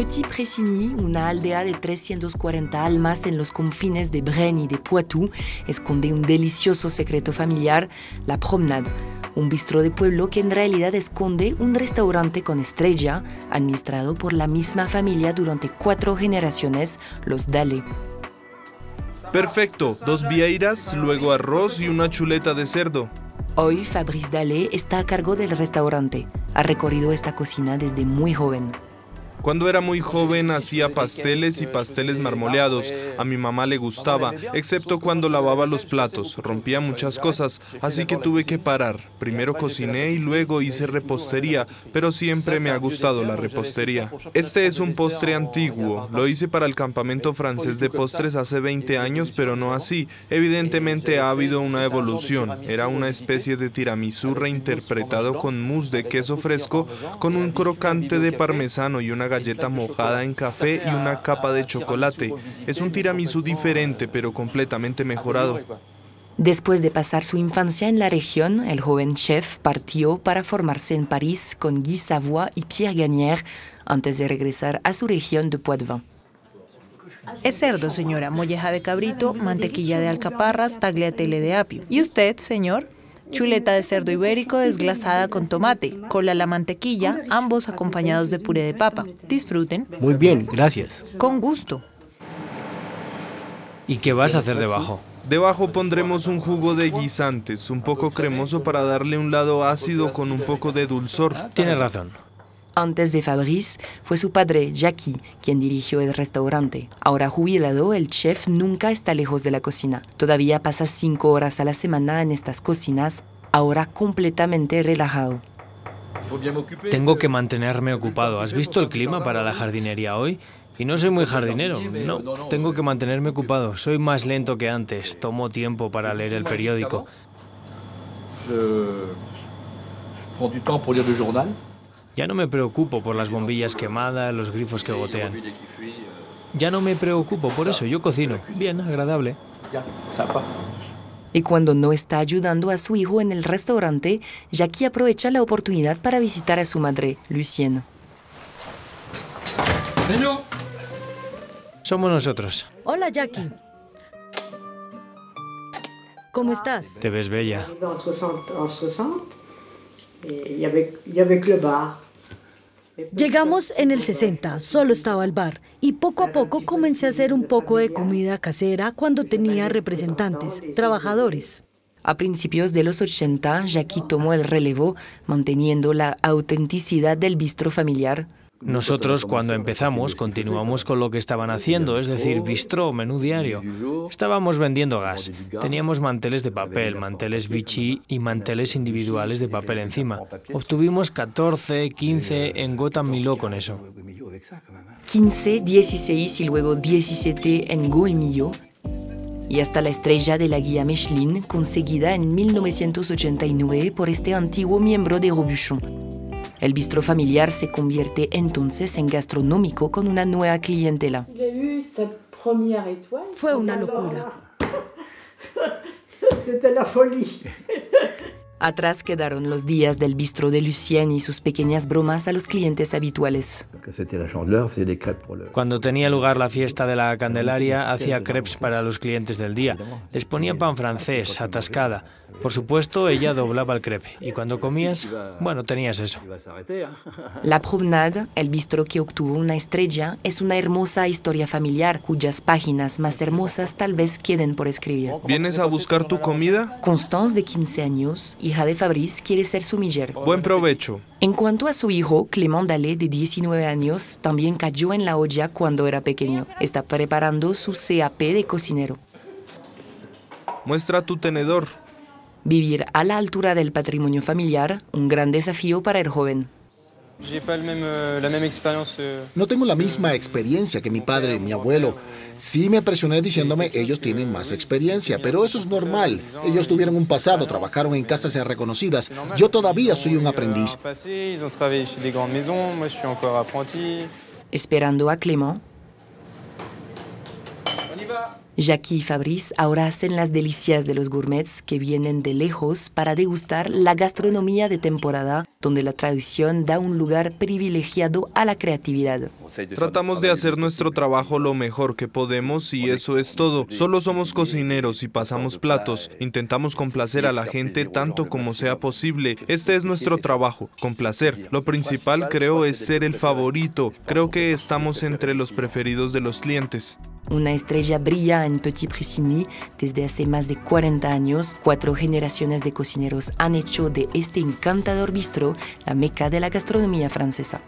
Petit Pressigny, una aldea de 340 almas en los confines de Bren y de Poitou, esconde un delicioso secreto familiar, la Promenade, un bistro de pueblo que en realidad esconde un restaurante con estrella, administrado por la misma familia durante cuatro generaciones, los Dale. Perfecto, dos vieiras, luego arroz y una chuleta de cerdo. Hoy Fabrice Dale está a cargo del restaurante. Ha recorrido esta cocina desde muy joven. Cuando era muy joven hacía pasteles y pasteles marmoleados. A mi mamá le gustaba, excepto cuando lavaba los platos. Rompía muchas cosas, así que tuve que parar. Primero cociné y luego hice repostería, pero siempre me ha gustado la repostería. Este es un postre antiguo. Lo hice para el campamento francés de postres hace 20 años, pero no así. Evidentemente ha habido una evolución. Era una especie de tiramisú reinterpretado con mousse de queso fresco, con un crocante de parmesano y una galleta mojada en café y una capa de chocolate. Es un tiramisú diferente, pero completamente mejorado. Después de pasar su infancia en la región, el joven chef partió para formarse en París con Guy Savoy y Pierre Gagnier antes de regresar a su región de Poitvin. Es cerdo, señora, molleja de cabrito, mantequilla de alcaparras, tagliatelle de apio. ¿Y usted, señor? Chuleta de cerdo ibérico desglasada con tomate, cola a la mantequilla, ambos acompañados de puré de papa. Disfruten. Muy bien, gracias. Con gusto. ¿Y qué vas a hacer debajo? Debajo pondremos un jugo de guisantes, un poco cremoso para darle un lado ácido con un poco de dulzor. Tienes razón. Antes de Fabrice, fue su padre, Jackie, quien dirigió el restaurante. Ahora jubilado, el chef nunca está lejos de la cocina. Todavía pasa cinco horas a la semana en estas cocinas, ahora completamente relajado. Tengo que mantenerme ocupado. ¿Has visto el clima para la jardinería hoy? Y no soy muy jardinero, no. Tengo que mantenerme ocupado. Soy más lento que antes. Tomo tiempo para leer el periódico. Ya no me preocupo por las bombillas quemadas, los grifos que gotean. Ya no me preocupo por eso, yo cocino. Bien, agradable. Y cuando no está ayudando a su hijo en el restaurante, Jackie aprovecha la oportunidad para visitar a su madre, Lucienne. Somos nosotros. Hola, Jackie. ¿Cómo estás? Te ves bella. Llegamos en el 60, solo estaba el bar, y poco a poco comencé a hacer un poco de comida casera cuando tenía representantes, trabajadores. A principios de los 80, Jackie tomó el relevo, manteniendo la autenticidad del bistro familiar. Nosotros cuando empezamos continuamos con lo que estaban haciendo, es decir, bistró, menú diario. Estábamos vendiendo gas. Teníamos manteles de papel, manteles Vichy y manteles individuales de papel encima. Obtuvimos 14, 15 en Gotham Milo con eso. 15, 16 y luego 17 en Goemillo y hasta la estrella de la guía Michelin conseguida en 1989 por este antiguo miembro de Robuchon. El bistro familiar se convierte entonces en gastronómico con una nueva clientela. Fue una locura. Atrás quedaron los días del bistro de Lucien y sus pequeñas bromas a los clientes habituales. Cuando tenía lugar la fiesta de la Candelaria, hacía crepes para los clientes del día. Les ponía pan francés, atascada. Por supuesto, ella doblaba el crepe. Y cuando comías, bueno, tenías eso. La Promenade, el bistro que obtuvo una estrella, es una hermosa historia familiar cuyas páginas más hermosas tal vez queden por escribir. ¿Vienes a buscar tu comida? Constance, de 15 años, hija de Fabrice, quiere ser sumiller. Buen provecho. En cuanto a su hijo, Clément Dalé, de 19 años, también cayó en la olla cuando era pequeño. Está preparando su CAP de cocinero. Muestra tu tenedor. Vivir a la altura del patrimonio familiar, un gran desafío para el joven. No tengo la misma experiencia que mi padre, mi abuelo. Sí me presioné diciéndome, ellos tienen más experiencia, pero eso es normal. Ellos tuvieron un pasado, trabajaron en casas reconocidas. Yo todavía soy un aprendiz. Esperando a Clément. Jackie y Fabrice ahora hacen las delicias de los gourmets que vienen de lejos para degustar la gastronomía de temporada, donde la tradición da un lugar privilegiado a la creatividad. Tratamos de hacer nuestro trabajo lo mejor que podemos y eso es todo. Solo somos cocineros y pasamos platos. Intentamos complacer a la gente tanto como sea posible. Este es nuestro trabajo, complacer. Lo principal creo es ser el favorito. Creo que estamos entre los preferidos de los clientes. Una estrella brilla en Petit Pressigny desde hace más de 40 años. Cuatro generaciones de cocineros han hecho de este encantador bistro la meca de la gastronomía francesa.